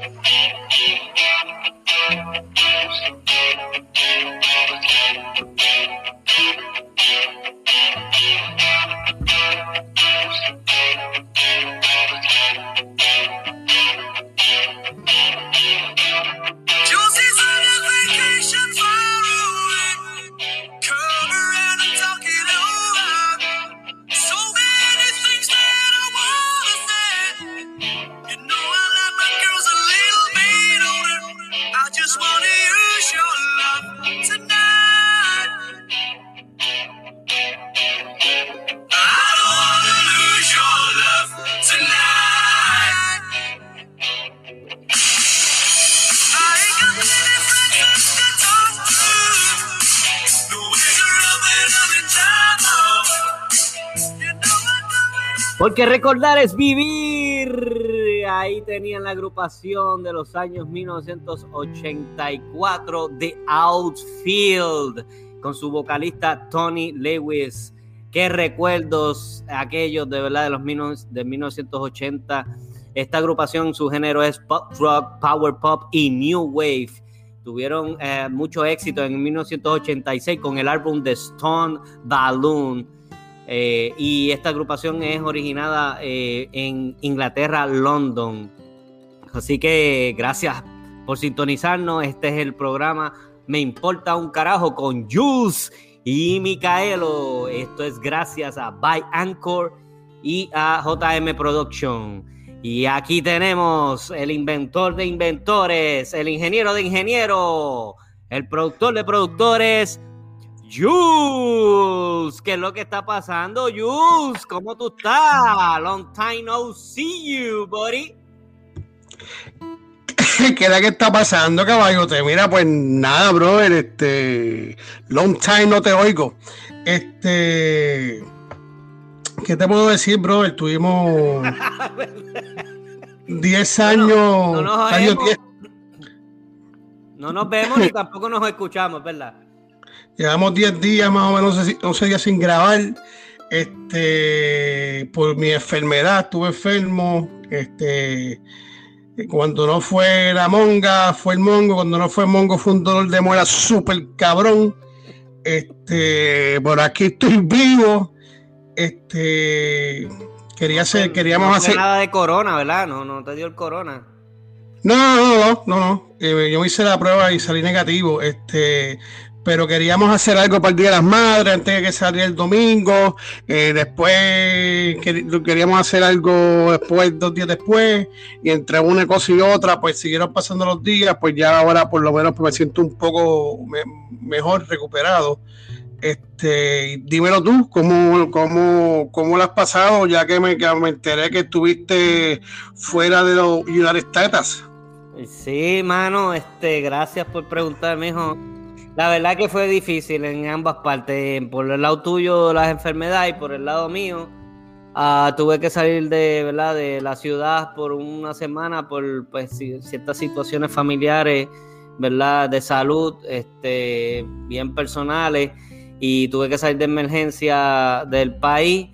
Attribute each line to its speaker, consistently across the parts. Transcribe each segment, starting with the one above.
Speaker 1: Thank you. Porque recordar es vivir. Ahí tenían la agrupación de los años 1984 The Outfield con su vocalista Tony Lewis. Qué recuerdos aquellos de verdad de los de 1980. Esta agrupación, su género es pop rock, power pop y new wave. Tuvieron eh, mucho éxito en 1986 con el álbum The Stone Balloon eh, y esta agrupación es originada eh, en Inglaterra, London. Así que gracias por sintonizarnos. Este es el programa Me Importa un Carajo con Jules y Micaelo. Esto es gracias a By Anchor y a JM Production. Y aquí tenemos el inventor de inventores, el ingeniero de ingenieros, el productor de productores. Jules, ¿qué es lo que está pasando, Jules? ¿Cómo tú estás? Long time no see you, buddy.
Speaker 2: ¿Qué es lo que está pasando, caballote? Mira, pues nada, brother, este, long time no te oigo. Este, ¿qué te puedo decir, brother? Tuvimos 10 años, no,
Speaker 1: no nos vemos ni tampoco nos escuchamos, ¿verdad?
Speaker 2: Llevamos 10 días más o menos, 11 días sin grabar. Este, por mi enfermedad, estuve enfermo. Este, cuando no fue la monga, fue el mongo. Cuando no fue el mongo, fue un dolor de muela súper cabrón. Este, por aquí estoy vivo. Este, quería hacer, queríamos
Speaker 1: no
Speaker 2: hacer.
Speaker 1: nada de corona, ¿verdad? No, no te dio el corona.
Speaker 2: No, no, no, no, no. Eh, yo me hice la prueba y salí negativo. Este, pero queríamos hacer algo para el Día de las Madres antes de que saliera el domingo. Eh, después queríamos hacer algo después, dos días después, y entre una cosa y otra, pues siguieron pasando los días, pues ya ahora por lo menos me siento un poco mejor recuperado. Este, dímelo tú, ¿cómo, cómo, cómo lo has pasado? Ya que me, que me enteré que estuviste fuera de los United States.
Speaker 1: Sí, mano, este, gracias por preguntarme, hijo la verdad que fue difícil en ambas partes. Por el lado tuyo las enfermedades y por el lado mío. Ah, tuve que salir de, ¿verdad? de la ciudad por una semana por pues, ciertas situaciones familiares, ¿verdad? de salud, este, bien personales, y tuve que salir de emergencia del país.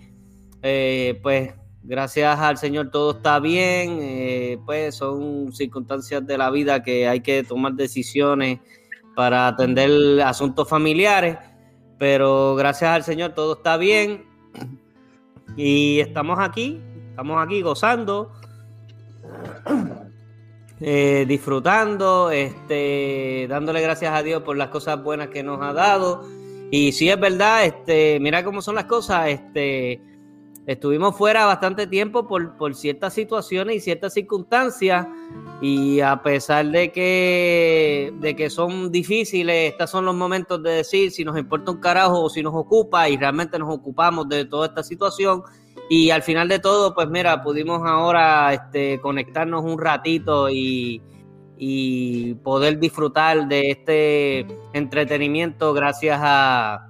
Speaker 1: Eh, pues gracias al Señor todo está bien, eh, pues son circunstancias de la vida que hay que tomar decisiones para atender asuntos familiares, pero gracias al Señor todo está bien y estamos aquí, estamos aquí gozando, eh, disfrutando, este, dándole gracias a Dios por las cosas buenas que nos ha dado. Y si es verdad, este, mira cómo son las cosas, este, estuvimos fuera bastante tiempo por, por ciertas situaciones y ciertas circunstancias y a pesar de que, de que son difíciles, estos son los momentos de decir si nos importa un carajo o si nos ocupa y realmente nos ocupamos de toda esta situación. Y al final de todo, pues mira, pudimos ahora este, conectarnos un ratito y, y poder disfrutar de este entretenimiento gracias a,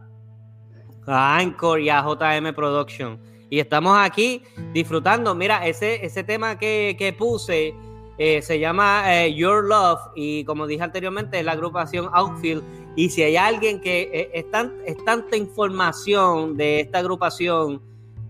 Speaker 1: a Anchor y a JM Production y estamos aquí disfrutando. Mira, ese, ese tema que, puse eh, se llama eh, Your Love y como dije anteriormente es la agrupación Outfield. Y si hay alguien que eh, es, tanta información de esta agrupación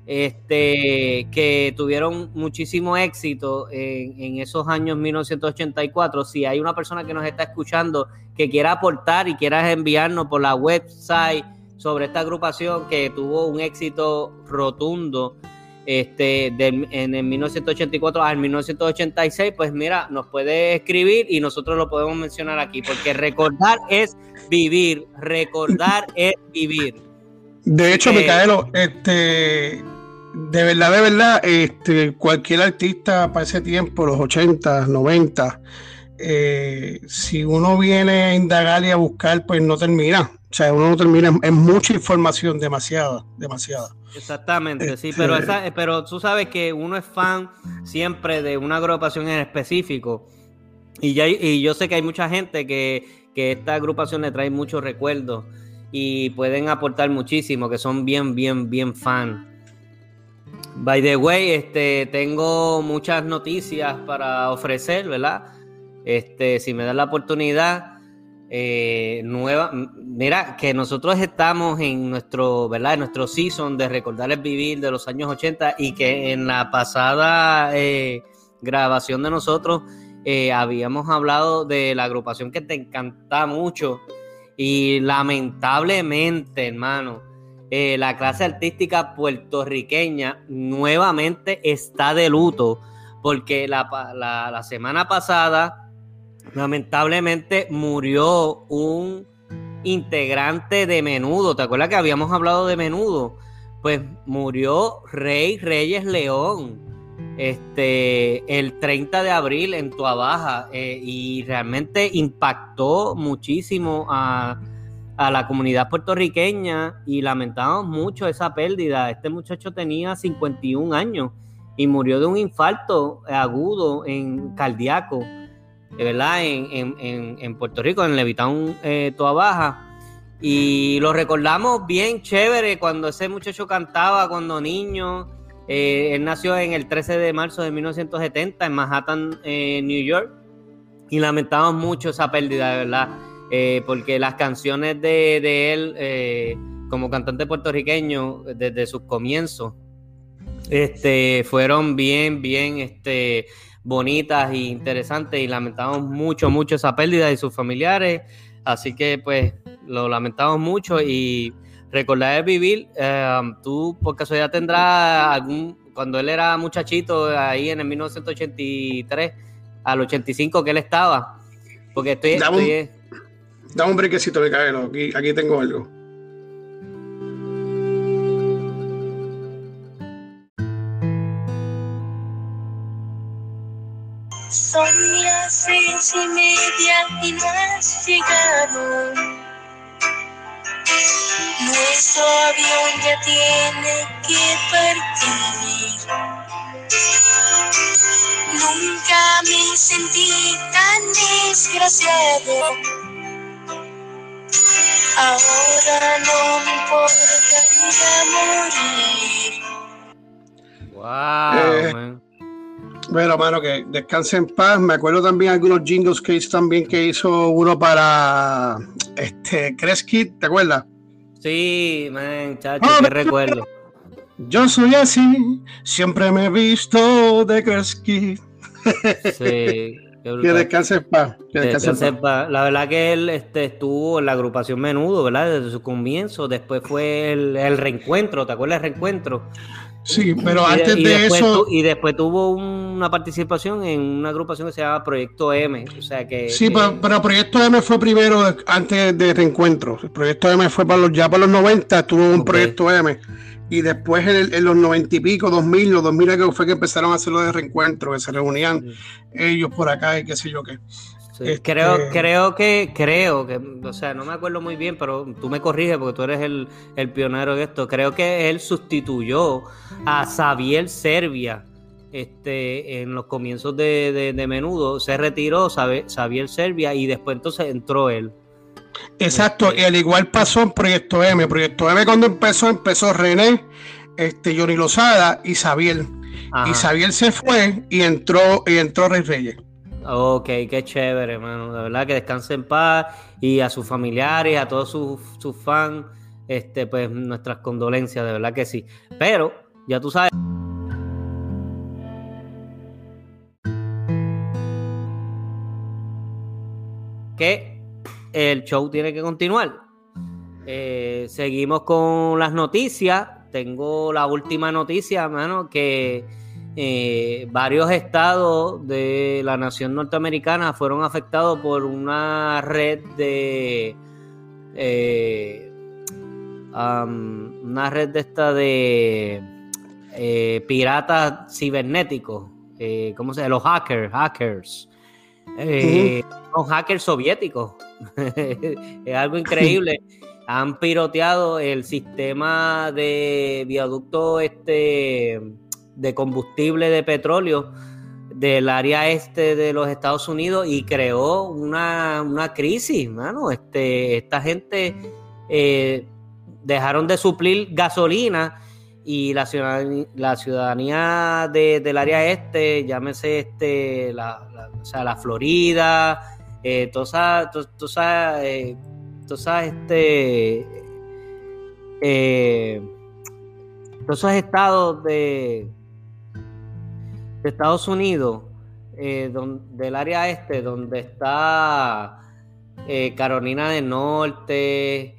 Speaker 1: este, que tuvieron muchísimo éxito en, esos años 1984. Si hay una persona que nos está escuchando que quiera aportar y quiera enviarnos por la website sobre esta agrupación que tuvo un éxito rotundo este, en el 1984 al 1986, pues mira, nos puede escribir y nosotros lo podemos mencionar aquí, porque recordar es vivir, recordar es vivir.
Speaker 2: De hecho, Micaelo, este, de verdad, de verdad, este, cualquier artista para ese tiempo, los 80, 90, eh, si uno viene a indagar y a buscar, pues no termina. O sea, uno no termina. Es mucha información, demasiada, demasiada.
Speaker 1: Exactamente, sí, pero, este, esa, pero tú sabes que uno es fan siempre de una agrupación en específico. Y, ya, y yo sé que hay mucha gente que, que esta agrupación le trae muchos recuerdos y pueden aportar muchísimo, que son bien, bien, bien fan. By the way, este, tengo muchas noticias para ofrecer, ¿verdad? Este, si me dan la oportunidad, eh, nueva, mira, que nosotros estamos en nuestro, ¿verdad? En nuestro season de recordar el vivir de los años 80 y que en la pasada eh, grabación de nosotros eh, habíamos hablado de la agrupación que te encanta mucho y lamentablemente, hermano, la clase artística puertorriqueña nuevamente está de luto porque la, semana pasada lamentablemente murió un integrante de Menudo. ¿Te acuerdas que habíamos hablado de Menudo? Pues murió Rey Reyes León este, el 30 de abril en Tuabaja eh, y realmente impactó muchísimo a a la comunidad puertorriqueña y lamentamos mucho esa pérdida. Este muchacho tenía 51 años y murió de un infarto agudo en cardíaco, ¿verdad? En, Puerto Rico, en Levitown, eh, Toa Baja. Y lo recordamos bien chévere cuando ese muchacho cantaba cuando niño. Eh, él nació en el 13 de marzo de 1970 en Manhattan, eh, New York. Y lamentamos mucho esa pérdida, de verdad. Eh, porque las canciones de, él eh, como cantante puertorriqueño desde sus comienzos este, fueron bien, bien este, bonitas e interesantes y lamentamos mucho, mucho esa pérdida de sus familiares, así que pues lo lamentamos mucho y recordar el vivir, eh, tú por casualidad tendrás algún, cuando él era muchachito ahí en el 1983 al 85 que él estaba, porque estoy... estoy
Speaker 2: Dame un brequecito, Micaelo. Aquí, aquí tengo algo.
Speaker 3: Son las seis y media y no has llegado. Nuestro avión ya tiene que partir. Nunca me sentí tan desgraciado. Ahora no me importa morir.
Speaker 2: Wow, eh, Bueno, mano, que descanse en paz. Me acuerdo también algunos jingles que hizo también que hizo uno para este Kresky, ¿te acuerdas?
Speaker 1: Sí, man, chacho, oh, recuerdo.
Speaker 2: Yo soy así, siempre me he visto de Kresky.
Speaker 1: Sí.
Speaker 2: Que descanse paz.
Speaker 1: La verdad que él este, estuvo en la agrupación Menudo, ¿verdad? Desde su comienzo. Después fue el, reencuentro, ¿te acuerdas del reencuentro?
Speaker 2: Sí, pero antes de eso.
Speaker 1: y después tuvo una participación en una agrupación que se llama Proyecto M. O sea que.
Speaker 2: Sí, pero, Proyecto M fue primero antes de reencuentro. El Proyecto M fue para los, ya para los 90, tuvo un Proyecto M y después en, los noventa y pico, dos mil, los dos mil que fue que empezaron a hacerlo de reencuentro, que se reunían ellos por acá y qué sé yo qué.
Speaker 1: Este, creo, creo que, creo que, o sea, no me acuerdo muy bien, pero tú me corriges porque tú eres el, pionero de esto. Creo que él sustituyó a Xavier Serbia este, en los comienzos de, de, menudo. Se retiró Xavier Serbia y después entonces entró él.
Speaker 2: Exacto, y al igual pasó en Proyecto M. Proyecto M cuando empezó, empezó René, este, Johnny Lozada y Xavier. Y Xavier se fue y entró, y entró Rey Reyes.
Speaker 1: Ok, qué chévere, hermano. De verdad que descanse en paz y a sus familiares, a todos sus, sus fans, este, pues nuestras condolencias, de verdad que sí. Pero ya tú sabes. Que el show tiene que continuar. Eh, seguimos con las noticias. Tengo la última noticia, hermano, que eh, varios estados de la nación norteamericana fueron afectados por una red de eh, una red de esta de piratas cibernéticos, ¿cómo se llama? Los hackers, hackers. Son hackers soviéticos. es algo increíble. Han piroteado el sistema de viaducto este de combustible de petróleo del área este de los Estados Unidos y creó una, crisis, mano. Este, esta gente eh, dejaron de suplir gasolina y la ciudadanía, ciudadanía del área este, llámese este, o sea, la Florida, eh, todas eh, este, eh, todos esos estados de, de Estados Unidos, eh, del área este, donde está eh, Carolina del Norte,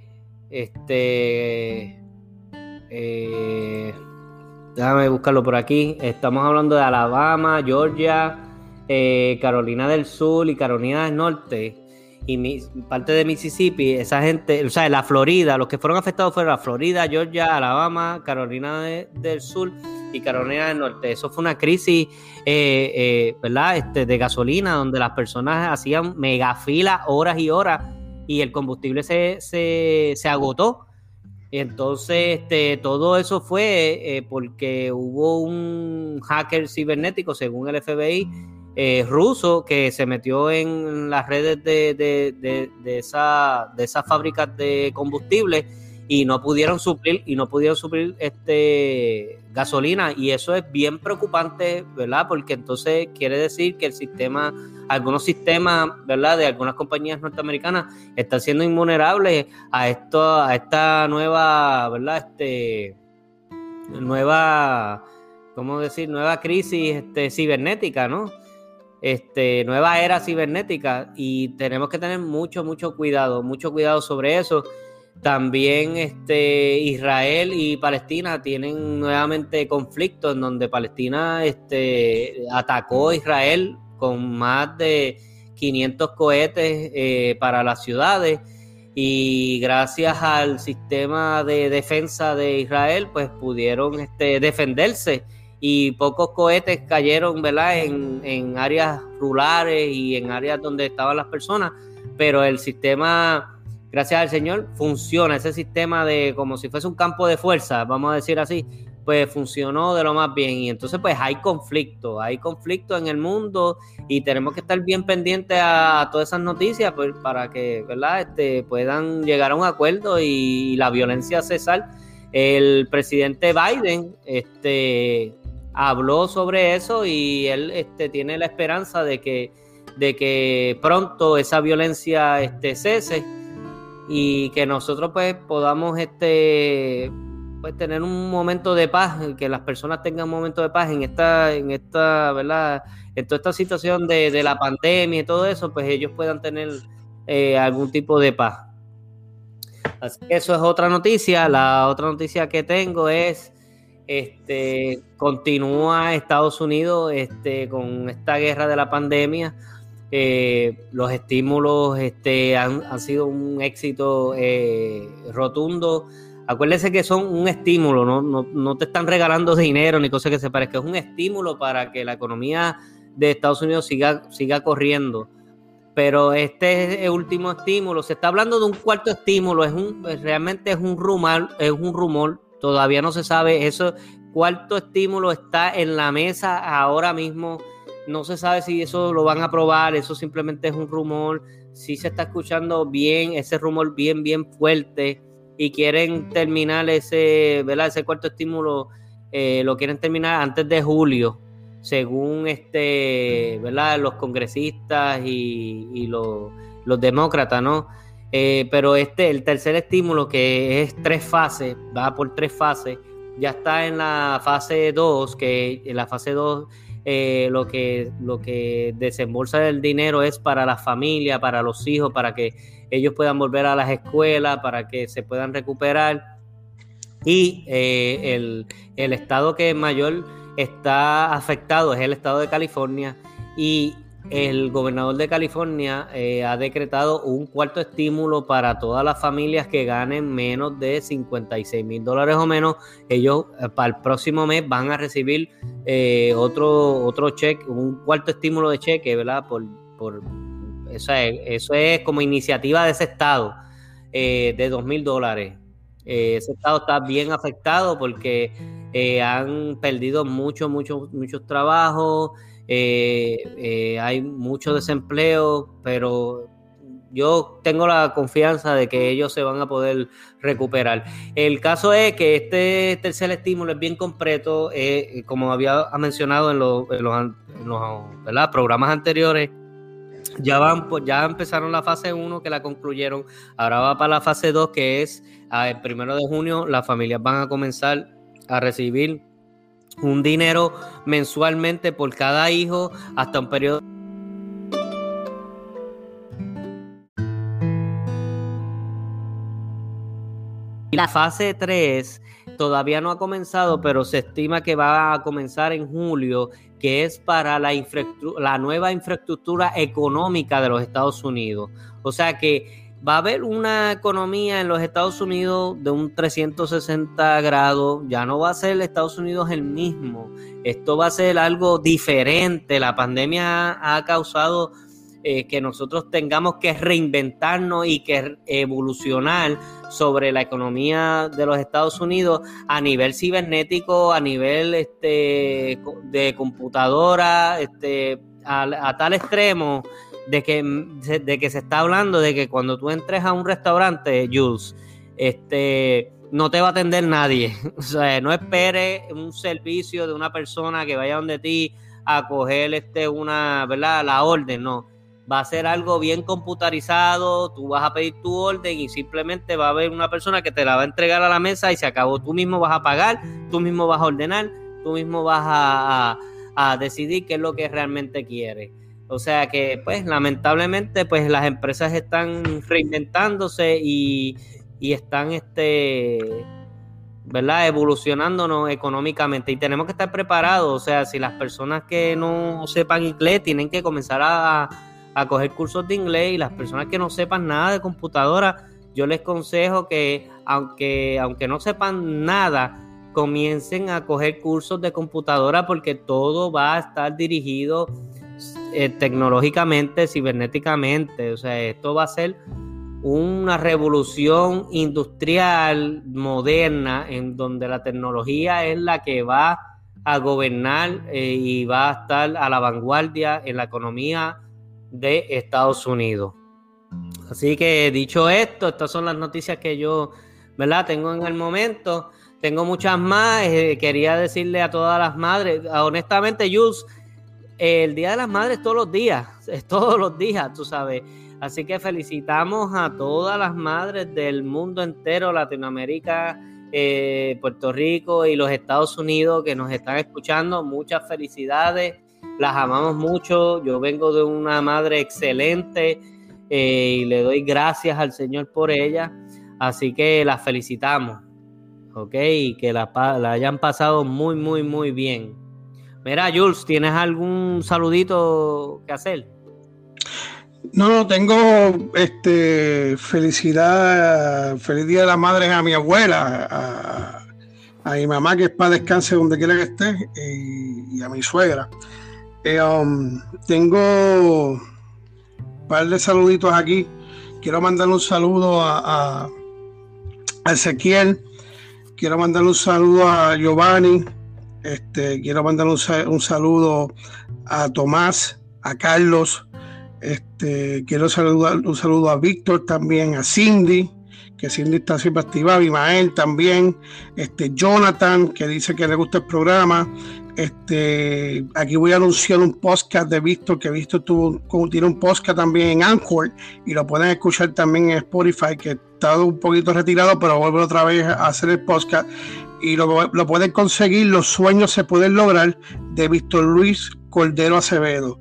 Speaker 1: este, eh, déjame buscarlo por aquí, estamos hablando de Alabama, Georgia, Carolina del Sur y Carolina del Norte y parte de Mississippi, esa gente, o sea, la Florida, los que fueron afectados fueron la Florida, Georgia, Alabama, Carolina del Sur y Carolina del Norte. Eso fue una crisis, eh, eh, ¿verdad? Este, de gasolina, donde las personas hacían megafilas horas y horas y el combustible se, se, agotó. Entonces, este, todo eso fue eh, porque hubo un hacker cibernético, según el FBI, eh, ruso que se metió en las redes de, de, de, esa, de esas fábricas de combustible y no pudieron suplir y no pudieron suplir este gasolina y eso es bien preocupante, ¿verdad? Porque entonces quiere decir que el sistema, algunos sistemas, ¿verdad? De algunas compañías norteamericanas están siendo invulnerables a esto, a esta nueva, ¿verdad? Este nueva, ¿cómo decir? Nueva crisis este, cibernética, ¿no? Este, nueva era cibernética y tenemos que tener mucho, mucho cuidado, mucho cuidado sobre eso. También este, Israel y Palestina tienen nuevamente conflictos en donde Palestina este, atacó a Israel con más de 500 cohetes eh, para las ciudades y gracias al sistema de defensa de Israel pues pudieron este, defenderse y pocos cohetes cayeron, ¿verdad? En, áreas rurales y en áreas donde estaban las personas, pero el sistema, gracias al Señor, funciona, ese sistema de como si fuese un campo de fuerza, vamos a decir así, pues funcionó de lo más bien y entonces pues hay conflicto, hay conflicto en el mundo y tenemos que estar bien pendientes a, todas esas noticias pues, para que, ¿verdad? Este, puedan llegar a un acuerdo y, y la violencia cesar. El presidente Biden, este, habló sobre eso y él este, tiene la esperanza de que, de que pronto esa violencia este, cese y que nosotros pues podamos este, pues, tener un momento de paz, que las personas tengan un momento de paz en esta, en esta, ¿verdad? En toda esta situación de, la pandemia y todo eso, pues ellos puedan tener eh, algún tipo de paz. Así que eso es otra noticia. La otra noticia que tengo es este, continúa Estados Unidos este, con esta guerra de la pandemia. Eh, los estímulos este, han, sido un éxito eh, rotundo. Acuérdense que son un estímulo, ¿no? No, te están regalando dinero ni cosas que se parezcan, es un estímulo para que la economía de Estados Unidos siga, siga corriendo. Pero este es último estímulo, se está hablando de un cuarto estímulo, es un, realmente es un rumor, es un rumor Todavía no se sabe eso. Cuarto estímulo está en la mesa ahora mismo. No se sabe si eso lo van a aprobar. Eso simplemente es un rumor. Si se está escuchando bien, ese rumor bien, bien fuerte. Y quieren terminar ese, ¿verdad? Ese cuarto estímulo, eh, lo quieren terminar antes de julio, según este, ¿verdad? Los congresistas y, los demócratas, ¿no? Eh, pero este, el tercer estímulo, que es tres fases, va por tres fases, ya está en la fase 2, que en la fase 2 eh, lo, que, lo que desembolsa el dinero es para la familia, para los hijos, para que ellos puedan volver a las escuelas, para que se puedan recuperar. Y eh, el, el estado que mayor está afectado es el estado de California. Y el gobernador de California eh, ha decretado un cuarto estímulo para todas las familias que ganen menos de 56 mil dólares o menos. Ellos eh, para el próximo mes van a recibir eh, otro, otro cheque, un cuarto estímulo de cheque, ¿verdad? Por, por eso, es, eso es como iniciativa de ese estado de 2 mil dólares. ese estado está bien afectado porque han perdido muchos, muchos, muchos trabajos. Eh, eh, hay mucho desempleo, pero yo tengo la confianza de que ellos se van a poder recuperar. El caso es que este tercer estímulo es bien completo, eh, como había mencionado en los, programas anteriores. Ya van, pues, ya empezaron la fase 1 que la concluyeron. Ahora va para la fase 2 que es el primero de junio. Las familias van a comenzar a recibir un dinero mensualmente por cada hijo hasta un periodo. La fase 3 todavía no ha comenzado, pero se estima que va a comenzar en julio, que es para la, la nueva infraestructura económica de los Estados Unidos. O sea que va a haber una economía en los Estados Unidos de un 360 grados, ya no va a ser Estados Unidos el mismo, esto va a ser algo diferente, la pandemia ha causado eh, que nosotros tengamos que reinventarnos y que evolucionar sobre la economía de los Estados Unidos a nivel cibernético, a nivel este, de computadora, este, a tal extremo de que, de que se está hablando de que cuando tú entres a un restaurante, Jules, este, no te va a atender nadie. O sea, no esperes un servicio de una persona que vaya donde ti a coger este, una, ¿verdad? La orden, no. Va a ser algo bien computarizado, tú vas a pedir tu orden y simplemente va a haber una persona que te la va a entregar a la mesa y se acabó. Tú mismo vas a pagar, tú mismo vas a ordenar, tú mismo vas a, a, a decidir qué es lo que realmente quieres. O sea que, pues, lamentablemente, pues las empresas están reinventándose y, están, este, ¿verdad? Evolucionándonos económicamente y tenemos que estar preparados. O sea, si las personas que no sepan inglés tienen que comenzar a, a coger cursos de inglés y las personas que no sepan nada de computadora, yo les consejo que, aunque, aunque no sepan nada, comiencen a coger cursos de computadora porque todo va a estar dirigido eh, tecnológicamente, cibernéticamente. O sea, esto va a ser una revolución industrial moderna en donde la tecnología es la que va a gobernar eh, y va a estar a la vanguardia en la economía de Estados Unidos. Así que dicho esto, estas son las noticias que yo, ¿verdad? Tengo en el momento. Tengo muchas más. Eh, quería decirle a todas las madres, honestamente, Jules, el Día de las Madres todos los días, es todos los días, tú sabes. Así que felicitamos a todas las madres del mundo entero, Latinoamérica, eh, Puerto Rico y los Estados Unidos que nos están escuchando. Muchas felicidades, las amamos mucho. Yo vengo de una madre excelente eh, y le doy gracias al Señor por ella. Así que las felicitamos, ¿ok? Y que la, la hayan pasado muy, muy, muy bien. Mira, Jules, ¿tienes algún saludito que hacer?
Speaker 2: No, no, tengo este felicidad, feliz día de las madres a mi abuela, a, mi mamá que es para descanse donde quiera que esté, y, a mi suegra. Eh, um, tengo un par de saluditos aquí. Quiero mandarle un saludo a, a Ezequiel, quiero mandarle un saludo a Giovanni, este, quiero mandar un, saludo a Tomás, a Carlos, este, quiero saludar un saludo a Víctor también, a Cindy, que Cindy está siempre activa, Imael también, este, Jonathan, que dice que le gusta el programa. Este, aquí voy a anunciar un podcast de Víctor, que Víctor tuvo, tiene un podcast también en Anchor y lo pueden escuchar también en Spotify, que está un poquito retirado, pero vuelve otra vez a hacer el podcast y lo, lo pueden conseguir, Los sueños se pueden lograr, de Víctor Luis Cordero Acevedo.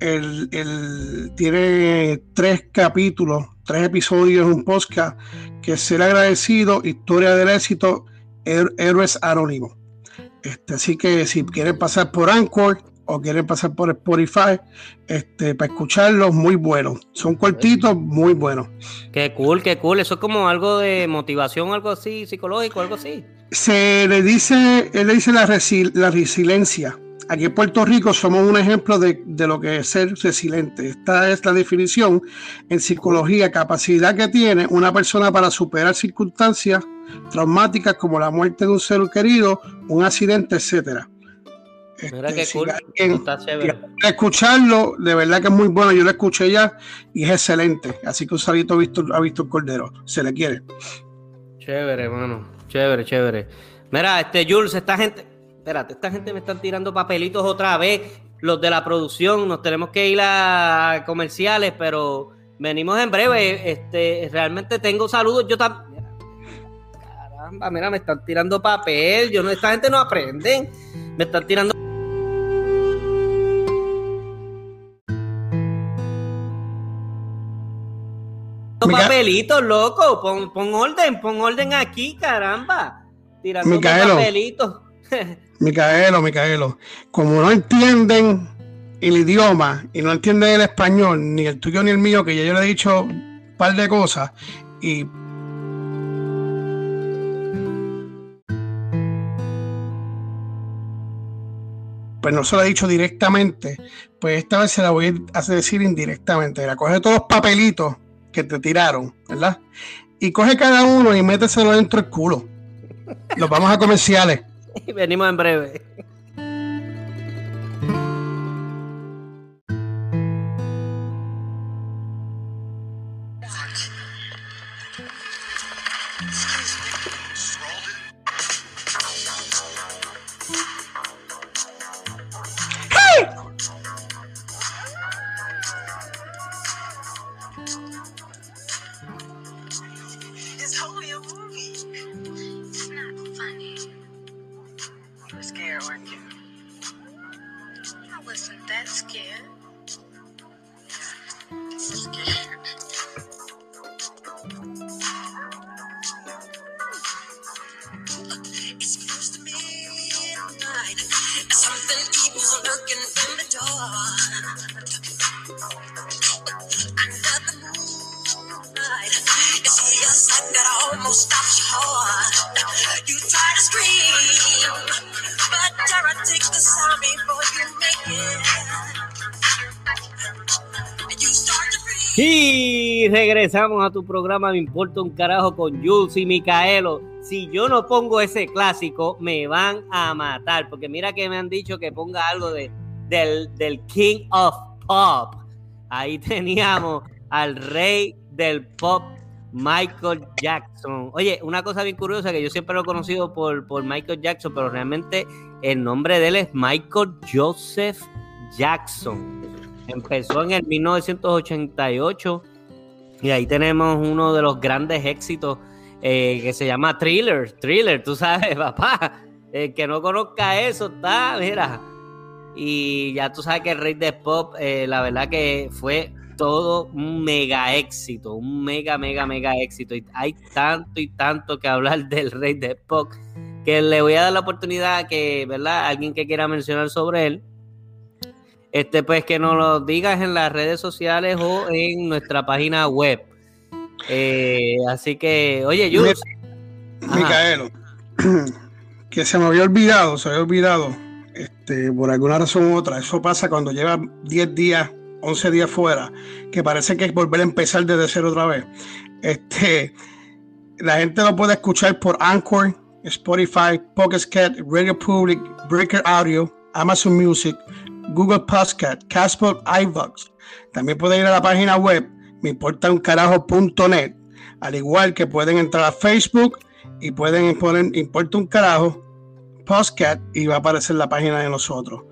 Speaker 2: Él, él tiene tres capítulos, tres episodios un podcast que es Ser agradecido, Historia del éxito, Héroes Anónimos. Este, así que si quieren pasar por Anchor o quieren pasar por Spotify, este, para escucharlos, muy buenos. Son cortitos, muy buenos.
Speaker 1: Qué cool, qué cool. Eso es como algo de motivación, algo así, psicológico, algo así.
Speaker 2: Se le dice, él le dice la, resi- la resiliencia. Aquí en Puerto Rico somos un ejemplo de, de lo que es ser resiliente. Esta es la definición en psicología, capacidad que tiene una persona para superar circunstancias traumáticas como la muerte de un ser querido, un accidente, etcétera. Este, si
Speaker 1: cool.
Speaker 2: alguien escucharlo, de verdad que es muy bueno. Yo lo escuché ya y es excelente. Así que un salito a Víctor, a Víctor Cordero. Se le quiere.
Speaker 1: Chévere, hermano. Chévere, chévere. Mira, este Jules, esta gente. Espérate, esta gente me están tirando papelitos otra vez. Los de la producción, nos tenemos que ir a comerciales, pero venimos en breve. Este, realmente tengo saludos. Yo también. Caramba, mira, me están tirando papel. Yo no, esta gente no aprenden. Me están tirando. Papelitos, loco. Pon, pon orden, pon orden aquí, caramba. Tirando
Speaker 2: Micaelo.
Speaker 1: papelitos.
Speaker 2: Micaelo, Micaelo, como no entienden el idioma y no entienden el español, ni el tuyo ni el mío, que ya yo le he dicho un par de cosas, y pues no se lo he dicho directamente, pues esta vez se la voy a decir indirectamente. Mira, coge todos los papelitos que te tiraron, ¿verdad? Y coge cada uno y méteselo dentro del culo. Los vamos a comerciales.
Speaker 1: Y venimos en breve. Regresamos a tu programa Me importa un carajo con Jules y Micaelo. Si yo no pongo ese clásico, me van a matar. Porque mira que me han dicho que ponga algo de, del, del King of Pop. Ahí teníamos al rey del pop, Michael Jackson. Oye, una cosa bien curiosa que yo siempre lo he conocido por, por Michael Jackson, pero realmente el nombre de él es Michael Joseph Jackson. Empezó en el 1988 y ahí tenemos uno de los grandes éxitos eh, que se llama Thriller. Thriller, tú sabes, papá. El que no conozca eso está, mira. Y ya tú sabes que el rey de pop, eh, la verdad que fue todo un mega éxito, un mega, mega, mega éxito. Y hay tanto y tanto que hablar del rey de pop que le voy a dar la oportunidad que, ¿verdad? Alguien que quiera mencionar sobre él, este, pues que nos lo digas en las redes sociales o en nuestra página web. Eh, así que, oye, Jules, Ajá.
Speaker 2: Micaelo, que se me había olvidado, se había olvidado, este, por alguna razón u otra. Eso pasa cuando lleva 10 días, 11 días fuera, que parece que es volver a empezar desde cero otra vez. Este, la gente lo puede escuchar por Anchor, Spotify, Pocket Cat, Radio Public, Breaker Audio, Amazon Music, Google Podcast, Castbox, iVoox. También pueden ir a la página web me importa un carajo.net, al igual que pueden entrar a Facebook y pueden poner importa un carajo podcast y va a aparecer la página de nosotros.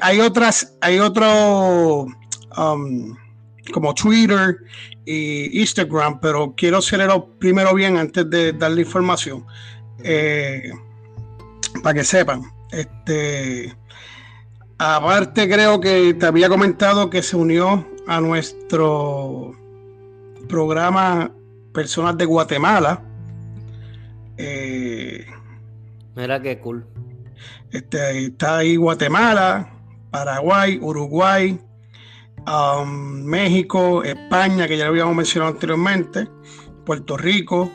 Speaker 2: Hay otras, hay otro um, como Twitter y Instagram, pero quiero hacerlo primero bien antes de darle información. Eh, para que sepan. Este, aparte creo que te había comentado que se unió a nuestro programa Personas de Guatemala. Eh,
Speaker 1: Mira qué cool.
Speaker 2: este, está ahí Guatemala, Paraguay, Uruguay, um, México, España, que ya lo habíamos mencionado anteriormente, Puerto Rico.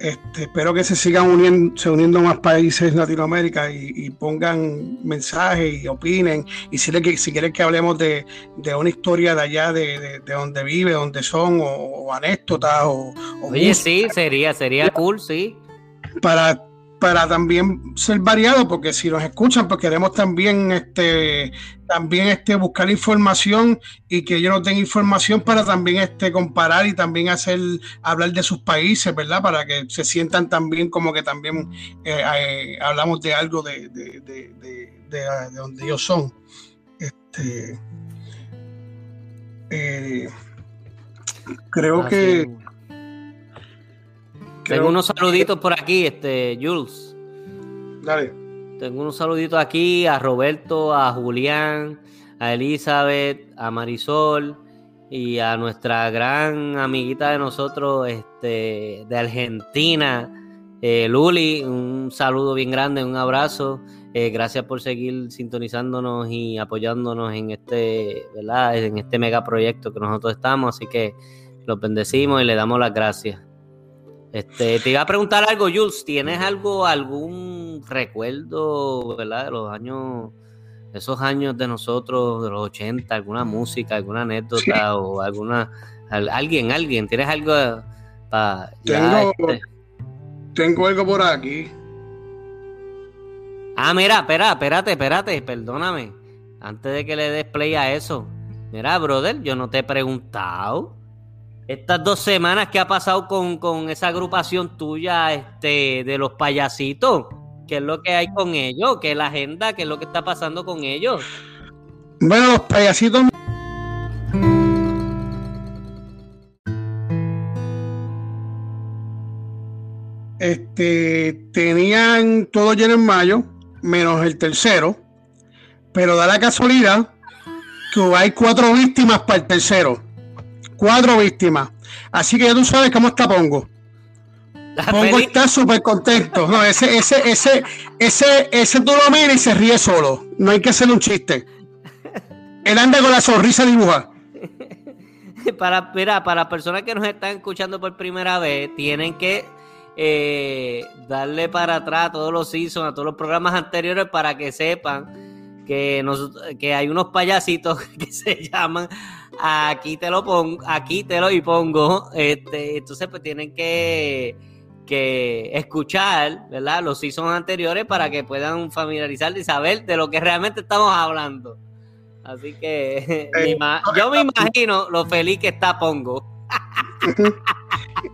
Speaker 2: Este, espero que se sigan uniendo, se uniendo más países de Latinoamérica y, y pongan mensajes y opinen. Y si, le- si quieren que hablemos de, de una historia de allá, de, de, de donde vive, donde son, o, o anécdotas, o, o
Speaker 1: Oye,
Speaker 2: música,
Speaker 1: sí, sería, sería cool, sí.
Speaker 2: para, para también ser variado, porque si nos escuchan, pues queremos también este también este buscar información y que ellos nos den información para también este comparar y también hacer hablar de sus países, ¿verdad? Para que se sientan también como que también eh, eh, hablamos de algo de, de, de, de- de- de donde ellos son. Este eh, creo
Speaker 1: Así
Speaker 2: que. Creo-
Speaker 1: Tengo unos saluditos por aquí, este, Jules.
Speaker 2: dale.
Speaker 1: Tengo unos saluditos aquí a Roberto, a Julián, a Elizabeth, a Marisol y a nuestra gran amiguita de nosotros este, de Argentina, eh, Luli. Un saludo bien grande, un abrazo. Eh, gracias por seguir sintonizándonos y apoyándonos en este, ¿verdad? En este megaproyecto que nosotros estamos. Así que los bendecimos y le damos las gracias. Este, te iba a preguntar algo, Jules. ¿Tienes algo, algún recuerdo, verdad, de los años, esos años de nosotros, de los 80, alguna música, alguna anécdota o alguna, al- alguien, alguien, ¿tienes algo para
Speaker 2: Tengo- Tengo algo por aquí.
Speaker 1: Ah, mira, espera, espérate, espérate, perdóname. Antes de que le des play a eso. Mira, brother, yo no te he preguntado. Estas dos semanas que ha pasado con, con esa agrupación tuya este, de los payasitos. ¿Qué es lo que hay con ellos? ¿Qué es la agenda? ¿Qué es lo que está pasando con ellos?
Speaker 2: Bueno, los payasitos. Este, tenían todo lleno en mayo, menos el tercero, pero da la casualidad que hay cuatro víctimas para el tercero. Cuatro víctimas. Así que ya tú sabes cómo está Pongo. Pongo está súper contento. No, ese, ese, ese, ese, ese tú lo miras y se ríe solo. No hay que hacerle un chiste. Él anda con la sonrisa dibujada.
Speaker 1: para, mira, para las personas que nos están escuchando por primera vez, tienen que eh, darle para atrás a todos los seasons, a todos los programas anteriores para que sepan que, nos, que hay unos payasitos que se llaman aquí te lo pongo, aquí te lo y pongo. Este, entonces, pues tienen que, que escuchar, ¿verdad? Los seasons anteriores para que puedan familiarizarse y saber de lo que realmente estamos hablando. Así que ima- yo me imagino lo feliz que está Pongo.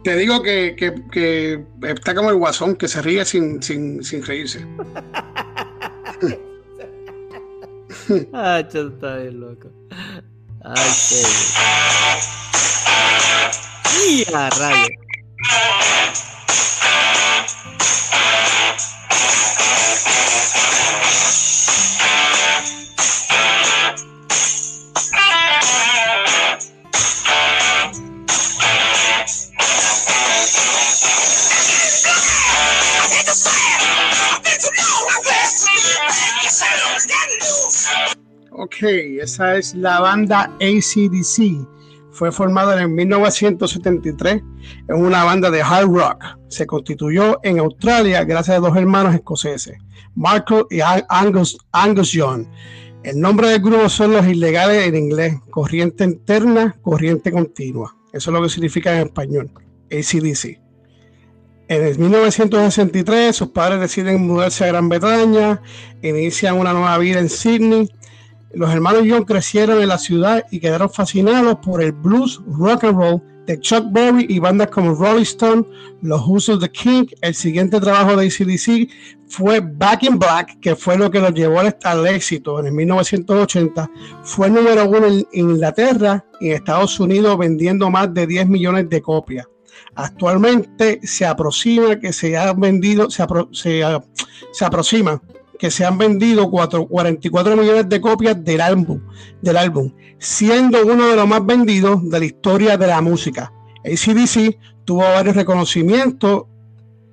Speaker 2: Te digo que, que- que está como el guasón, que se ríe sin, sin, sin reírse.
Speaker 1: Yo está bien loco. Ay, qué. ¡Y a rayo!
Speaker 2: Ok, esa es la banda ACDC. Fue formada en 1973. Es una banda de hard rock. Se constituyó en Australia gracias a dos hermanos escoceses, Marco y Angus, Angus Young. El nombre del grupo son los ilegales en inglés, corriente interna, corriente continua. Eso es lo que significa en español, ACDC. En el 1963 sus padres deciden mudarse a Gran Bretaña, inician una nueva vida en Sydney. Los hermanos Young crecieron en la ciudad y quedaron fascinados por el blues, rock and roll de Chuck Berry y bandas como Rolling Stone, Los of the King. El siguiente trabajo de ACDC fue Back in Black, que fue lo que los llevó al, éxito en el 1980. Fue número uno en Inglaterra y en Estados Unidos vendiendo más de 10 millones de copias. Actualmente se aproxima que se han vendido, se, ah, se aproxima que se han vendido cuatro- 44 millones de copias del álbum, del álbum, siendo uno de los más vendidos de la historia de la música. ACDC tuvo varios reconocimientos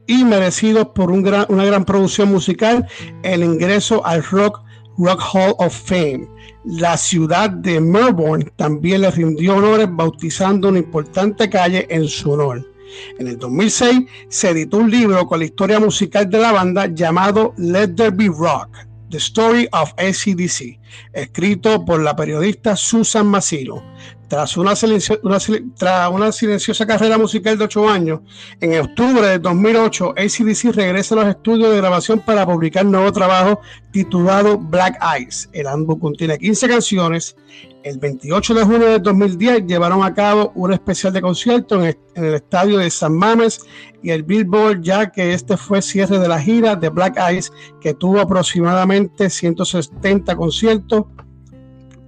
Speaker 2: y merecidos por una gran producción musical, el ingreso al Rock, Rock Hall of Fame. La ciudad de Melbourne también le rindió honores bautizando una importante calle en su honor. En el 2006 se editó un libro con la historia musical de la banda llamado Let There Be Rock, The Story of ACDC, escrito por la periodista Susan Masino. Tras una, silencio- una tras una silenciosa carrera musical de ocho años, en octubre de 2008, ACDC regresa a los estudios de grabación para publicar nuevo trabajo titulado Black Eyes. El álbum contiene 15 canciones. El 28 de junio de 2010 llevaron a cabo un especial de concierto en el, estadio de San Mames y el Billboard, ya que este fue cierre de la gira de Black Eyes, que tuvo aproximadamente 170 conciertos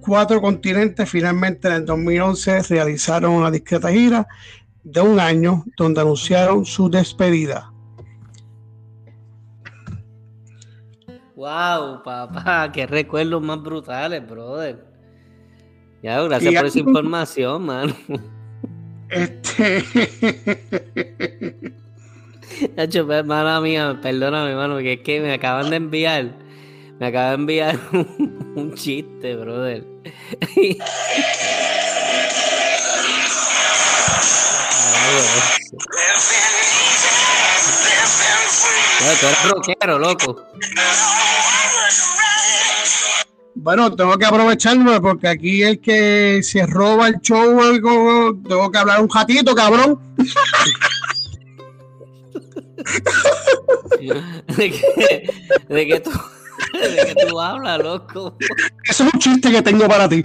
Speaker 2: cuatro continentes. Finalmente, en el 2011 realizaron una discreta gira de un año donde anunciaron su despedida.
Speaker 1: Wow, papá, qué recuerdos más brutales, brother. Ya, gracias
Speaker 2: Y
Speaker 1: por esa información, mano.
Speaker 2: Este,
Speaker 1: Nacho, mala mía, perdóname, mano, que es que me acaban de enviar, me acaban de enviar un, un chiste, brother. Ya, tú eres rockero, loco.
Speaker 2: Bueno, tengo que aprovecharme porque aquí el que se roba el show o algo, tengo que hablar un ratito, cabrón.
Speaker 1: ¿De qué, de qué tú, de qué tú hablas, loco?
Speaker 2: Eso es un chiste que tengo para ti.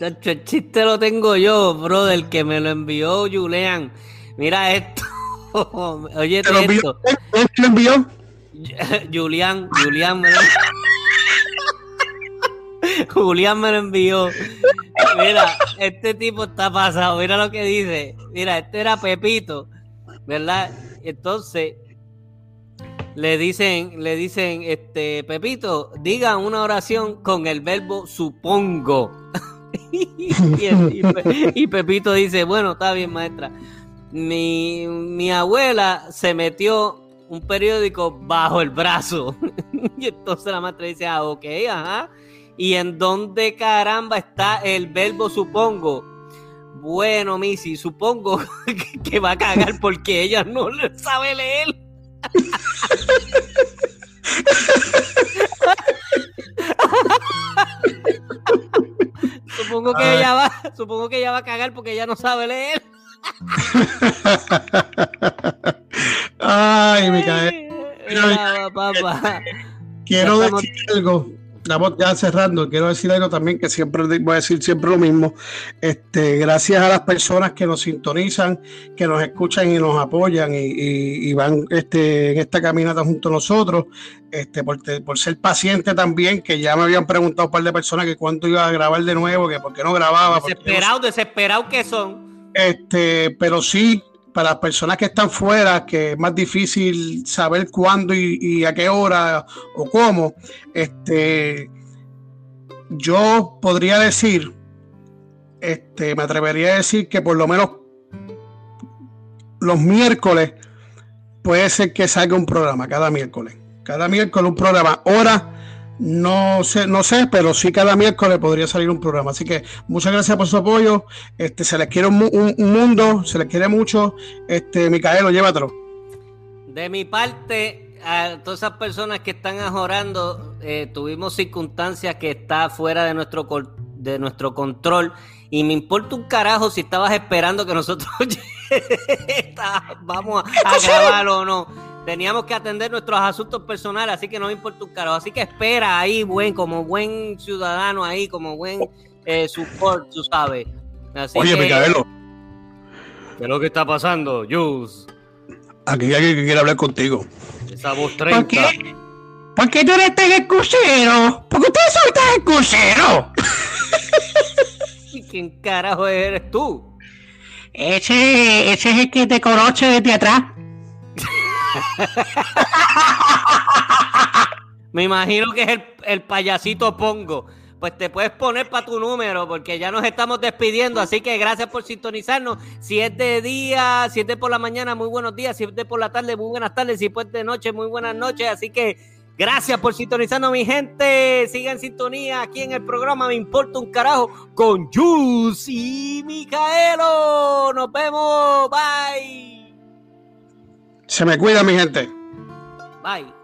Speaker 1: El chiste lo tengo yo, brother, que me lo envió Julián. Mira esto. Oye,
Speaker 2: ¿Te lo envió?
Speaker 1: esto.
Speaker 2: ¿Quién te lo envió?
Speaker 1: Julián, Julián me lo... Julián me lo envió. Mira, este tipo está pasado. Mira lo que dice. Mira, este era Pepito, ¿verdad? Entonces le dicen, le dicen, este Pepito, diga una oración con el verbo supongo. y, Pepito dice, bueno, está bien, maestra. Mi, mi abuela se metió un periódico bajo el brazo. y entonces la maestra dice, ah, ok, ajá. ¿Y en dónde caramba está el verbo supongo? Bueno, Missy, supongo que, va a cagar porque ella no le sabe leer. supongo que
Speaker 2: Ay.
Speaker 1: ella va, supongo que ella va a cagar porque ella no sabe leer.
Speaker 2: Ay.
Speaker 1: Mira, papá.
Speaker 2: Quiero decir algo. Estamos ya cerrando. Quiero decir algo también que siempre voy a decir siempre lo mismo. Este, gracias a las personas que nos sintonizan, que nos escuchan y nos apoyan y, y- y van este, en esta caminata junto a nosotros. Este, por, ser paciente también, que ya me habían preguntado un par de personas que cuándo iba a grabar de nuevo, que por qué no grababa. no
Speaker 1: Desesperados, desesperados que son.
Speaker 2: este, pero sí, para las personas que están fuera, que es más difícil saber cuándo y, y a qué hora o cómo, este, yo podría decir, este, me atrevería a decir que por lo menos los miércoles puede ser que salga un programa cada miércoles. Cada miércoles un programa. Hora, no sé, no sé, pero sí cada miércoles podría salir un programa. Así que muchas gracias por su apoyo. Este, se les quiere un, mu- un- un mundo, se les quiere mucho. Este, Micaelo, llévatelo.
Speaker 1: De mi parte, a todas esas personas que están ajorando, eh, tuvimos circunstancias que está fuera de nuestro, col- de nuestro control. Y me importa un carajo si estabas esperando que nosotros vamos a, a grabar o no. Teníamos que atender nuestros asuntos personales, así que no me importa un carajo. Así que espera ahí, buen, como buen ciudadano ahí, como buen eh, support, tú sabes. Así
Speaker 2: Oye,
Speaker 1: que-
Speaker 2: Micaelo,
Speaker 1: ¿Qué es lo que está pasando, Jules?
Speaker 2: aquí hay alguien que quiere hablar contigo.
Speaker 1: Esa voz
Speaker 2: ¿Por
Speaker 1: 30.
Speaker 2: qué? ¿Por qué tú eres tan excusero? Porque ustedes son tan excuseros.
Speaker 1: ¿Y quién carajo eres tú?
Speaker 2: Ese, ese es el que te conoce desde atrás.
Speaker 1: Me imagino que es el, el payasito Pongo. Pues te puedes poner para tu número porque ya nos estamos despidiendo. Así que gracias por sintonizarnos. Si es de día, si es de por la mañana, muy buenos días. Si es de por la tarde, muy buenas tardes. Si es de noche, muy buenas noches. Así que gracias por sintonizarnos, mi gente. Sigan sintonía aquí en el programa Me Importa un Carajo con Jus y Micaelo. Nos vemos. Bye.
Speaker 2: Se me cuida, mi gente.
Speaker 1: Bye.